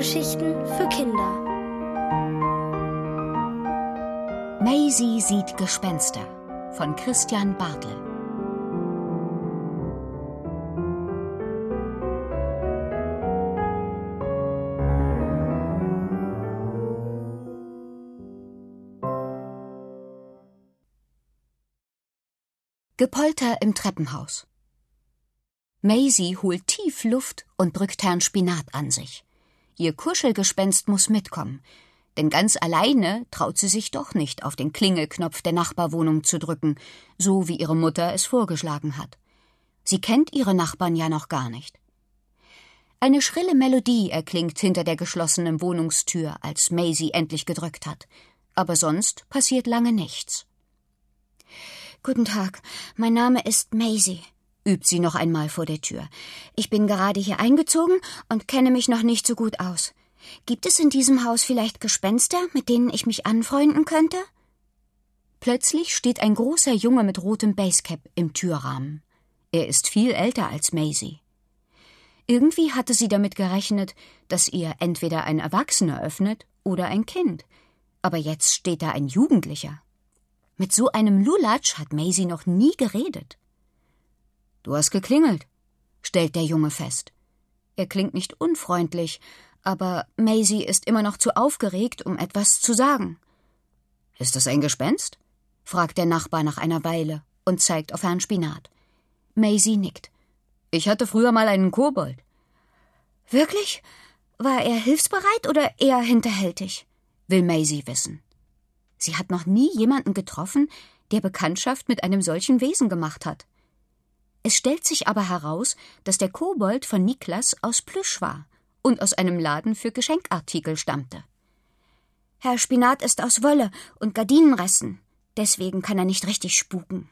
Hörgeschichten für Kinder. Maisie sieht Gespenster von Christian Bartel. Gepolter im Treppenhaus. Maisie holt tief Luft und drückt Herrn Spinat an sich. Ihr Kuschelgespenst muss mitkommen, denn ganz alleine traut sie sich doch nicht, auf den Klingelknopf der Nachbarwohnung zu drücken, so wie ihre Mutter es vorgeschlagen hat. Sie kennt ihre Nachbarn ja noch gar nicht. Eine schrille Melodie erklingt hinter der geschlossenen Wohnungstür, als Maisie endlich gedrückt hat. Aber sonst passiert lange nichts. Guten Tag, mein Name ist Maisie, übt sie noch einmal vor der Tür. Ich bin gerade hier eingezogen und kenne mich noch nicht so gut aus. Gibt es in diesem Haus vielleicht Gespenster, mit denen ich mich anfreunden könnte? Plötzlich steht ein großer Junge mit rotem Basecap im Türrahmen. Er ist viel älter als Maisie. Irgendwie hatte sie damit gerechnet, dass ihr entweder ein Erwachsener öffnet oder ein Kind. Aber jetzt steht da ein Jugendlicher. Mit so einem Lulatsch hat Maisie noch nie geredet. Du hast geklingelt, stellt der Junge fest. Er klingt nicht unfreundlich, aber Maisie ist immer noch zu aufgeregt, um etwas zu sagen. Ist das ein Gespenst? fragt der Nachbar nach einer Weile und zeigt auf Herrn Spinat. Maisie nickt. Ich hatte früher mal einen Kobold. Wirklich? War er hilfsbereit oder eher hinterhältig? will Maisie wissen. Sie hat noch nie jemanden getroffen, der Bekanntschaft mit einem solchen Wesen gemacht hat. Es stellt sich aber heraus, dass der Kobold von Niklas aus Plüsch war und aus einem Laden für Geschenkartikel stammte. Herr Spinat ist aus Wolle und Gardinenresten, deswegen kann er nicht richtig spuken.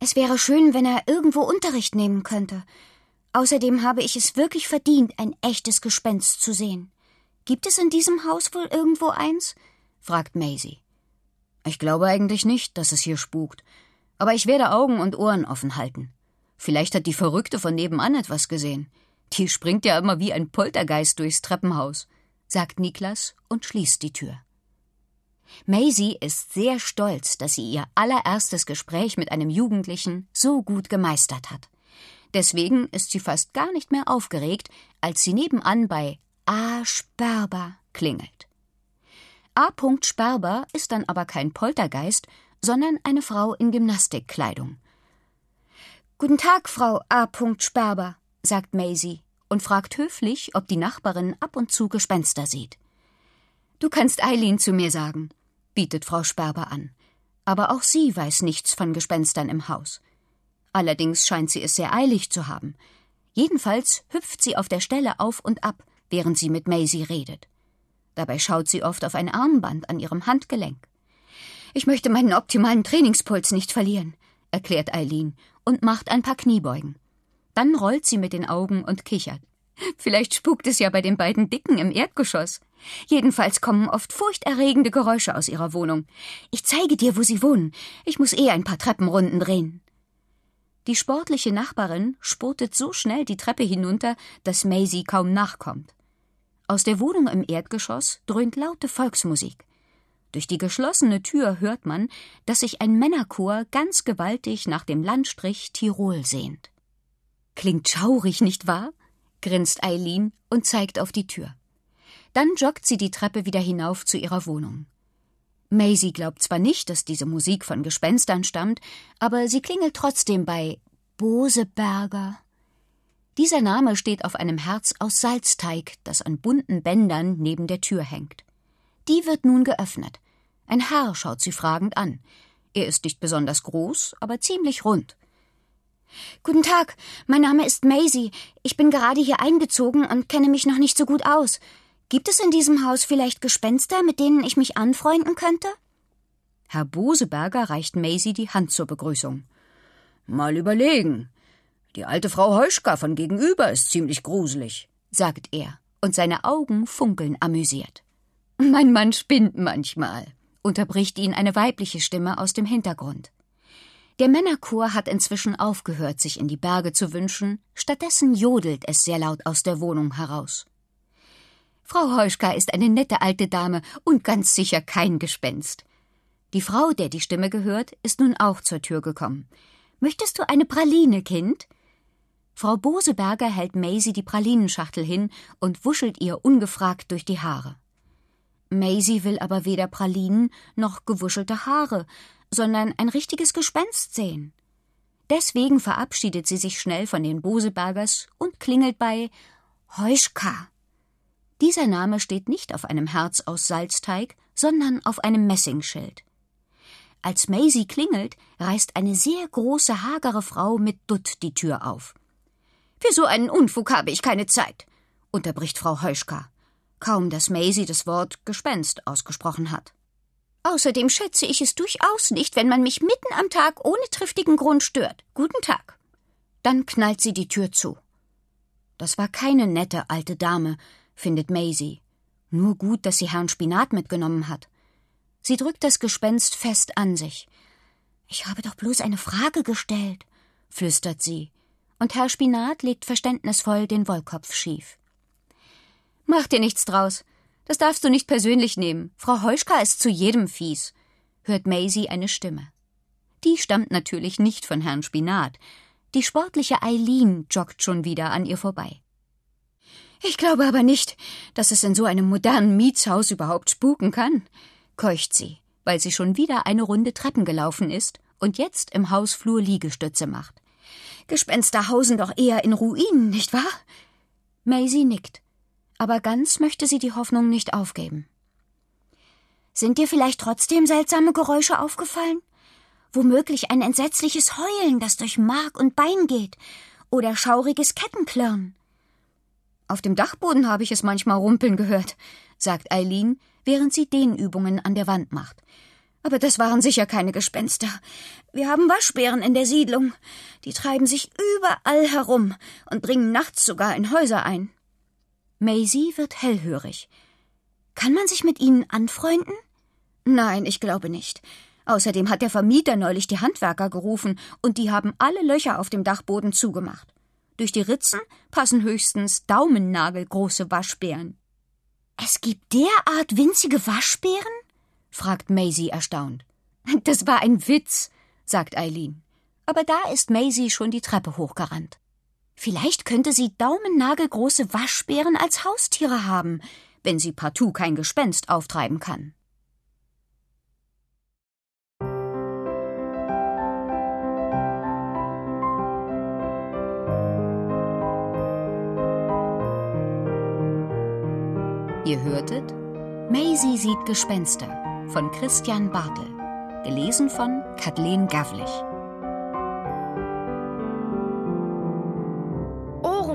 Es wäre schön, wenn er irgendwo Unterricht nehmen könnte. Außerdem habe ich es wirklich verdient, ein echtes Gespenst zu sehen. Gibt es in diesem Haus wohl irgendwo eins? fragt Maisie. Ich glaube eigentlich nicht, dass es hier spukt, aber ich werde Augen und Ohren offen halten. Vielleicht hat die Verrückte von nebenan etwas gesehen. Die springt ja immer wie ein Poltergeist durchs Treppenhaus, sagt Niklas und schließt die Tür. Maisie ist sehr stolz, dass sie ihr allererstes Gespräch mit einem Jugendlichen so gut gemeistert hat. Deswegen ist sie fast gar nicht mehr aufgeregt, als sie nebenan bei A. Sperber klingelt. A. Sperber ist dann aber kein Poltergeist, sondern eine Frau in Gymnastikkleidung. Guten Tag, Frau A. Sperber, sagt Maisie und fragt höflich, ob die Nachbarin ab und zu Gespenster sieht. Du kannst Eileen zu mir sagen, bietet Frau Sperber an. Aber auch sie weiß nichts von Gespenstern im Haus. Allerdings scheint sie es sehr eilig zu haben. Jedenfalls hüpft sie auf der Stelle auf und ab, während sie mit Maisie redet. Dabei schaut sie oft auf ein Armband an ihrem Handgelenk. Ich möchte meinen optimalen Trainingspuls nicht verlieren, erklärt Eileen und macht ein paar Kniebeugen. Dann rollt sie mit den Augen und kichert. Vielleicht spukt es ja bei den beiden Dicken im Erdgeschoss. Jedenfalls kommen oft furchterregende Geräusche aus ihrer Wohnung. Ich zeige dir, wo sie wohnen. Ich muss eh ein paar Treppenrunden drehen. Die sportliche Nachbarin spurtet so schnell die Treppe hinunter, dass Maisie kaum nachkommt. Aus der Wohnung im Erdgeschoss dröhnt laute Volksmusik. Durch die geschlossene Tür hört man, dass sich ein Männerchor ganz gewaltig nach dem Landstrich Tirol sehnt. Klingt schaurig, nicht wahr? grinst Eileen und zeigt auf die Tür. Dann joggt sie die Treppe wieder hinauf zu ihrer Wohnung. Maisie glaubt zwar nicht, dass diese Musik von Gespenstern stammt, aber sie klingelt trotzdem bei Boseberger. Dieser Name steht auf einem Herz aus Salzteig, das an bunten Bändern neben der Tür hängt. Die wird nun geöffnet. Ein Herr schaut sie fragend an. Er ist nicht besonders groß, aber ziemlich rund. Guten Tag, mein Name ist Maisie. Ich bin gerade hier eingezogen und kenne mich noch nicht so gut aus. Gibt es in diesem Haus vielleicht Gespenster, mit denen ich mich anfreunden könnte? Herr Boseberger reicht Maisie die Hand zur Begrüßung. Mal überlegen. Die alte Frau Heuschka von gegenüber ist ziemlich gruselig, sagt er, und seine Augen funkeln amüsiert. Mein Mann spinnt manchmal unterbricht ihn eine weibliche Stimme aus dem Hintergrund. Der Männerchor hat inzwischen aufgehört, sich in die Berge zu wünschen, stattdessen jodelt es sehr laut aus der Wohnung heraus. Frau Heuschka ist eine nette alte Dame und ganz sicher kein Gespenst. Die Frau, der die Stimme gehört, ist nun auch zur Tür gekommen. Möchtest du eine Praline, Kind? Frau Boseberger hält Maisie die Pralinenschachtel hin und wuschelt ihr ungefragt durch die Haare. Maisie will aber weder Pralinen noch gewuschelte Haare, sondern ein richtiges Gespenst sehen. Deswegen verabschiedet sie sich schnell von den Bosebergers und klingelt bei Heuschka. Dieser Name steht nicht auf einem Herz aus Salzteig, sondern auf einem Messingschild. Als Maisie klingelt, reißt eine sehr große, hagere Frau mit Dutt die Tür auf. Für so einen Unfug habe ich keine Zeit, unterbricht Frau Heuschka, kaum dass Maisie das Wort Gespenst ausgesprochen hat. Außerdem schätze ich es durchaus nicht, wenn man mich mitten am Tag ohne triftigen Grund stört. Guten Tag. Dann knallt sie die Tür zu. Das war keine nette alte Dame, findet Maisie. Nur gut, dass sie Herrn Spinat mitgenommen hat. Sie drückt das Gespenst fest an sich. Ich habe doch bloß eine Frage gestellt, flüstert sie, und Herr Spinat legt verständnisvoll den Wollkopf schief. Mach dir nichts draus. Das darfst du nicht persönlich nehmen. Frau Heuschka ist zu jedem fies, hört Maisie eine Stimme. Die stammt natürlich nicht von Herrn Spinat. Die sportliche Eileen joggt schon wieder an ihr vorbei. Ich glaube aber nicht, dass es in so einem modernen Mietshaus überhaupt spuken kann, keucht sie, weil sie schon wieder eine Runde Treppen gelaufen ist und jetzt im Hausflur Liegestütze macht. Gespenster hausen doch eher in Ruinen, nicht wahr? Maisie nickt, aber ganz möchte sie die Hoffnung nicht aufgeben. Sind dir vielleicht trotzdem seltsame Geräusche aufgefallen? Womöglich ein entsetzliches Heulen, das durch Mark und Bein geht, oder schauriges Kettenklirren. Auf dem Dachboden habe ich es manchmal rumpeln gehört, sagt Eileen, während sie Dehnübungen an der Wand macht. Aber das waren sicher keine Gespenster. Wir haben Waschbären in der Siedlung. Die treiben sich überall herum und bringen nachts sogar in Häuser ein. Maisie wird hellhörig. Kann man sich mit ihnen anfreunden? Nein, ich glaube nicht. Außerdem hat der Vermieter neulich die Handwerker gerufen, und die haben alle Löcher auf dem Dachboden zugemacht. Durch die Ritzen passen höchstens daumennagelgroße Waschbären. Es gibt derart winzige Waschbären? fragt Maisie erstaunt. Das war ein Witz, sagt Eileen. Aber da ist Maisie schon die Treppe hochgerannt. Vielleicht könnte sie daumennagelgroße Waschbären als Haustiere haben, wenn sie partout kein Gespenst auftreiben kann. Ihr hörtet Maisie sieht Gespenster von Christian Bartel, gelesen von Kathleen Gavlich.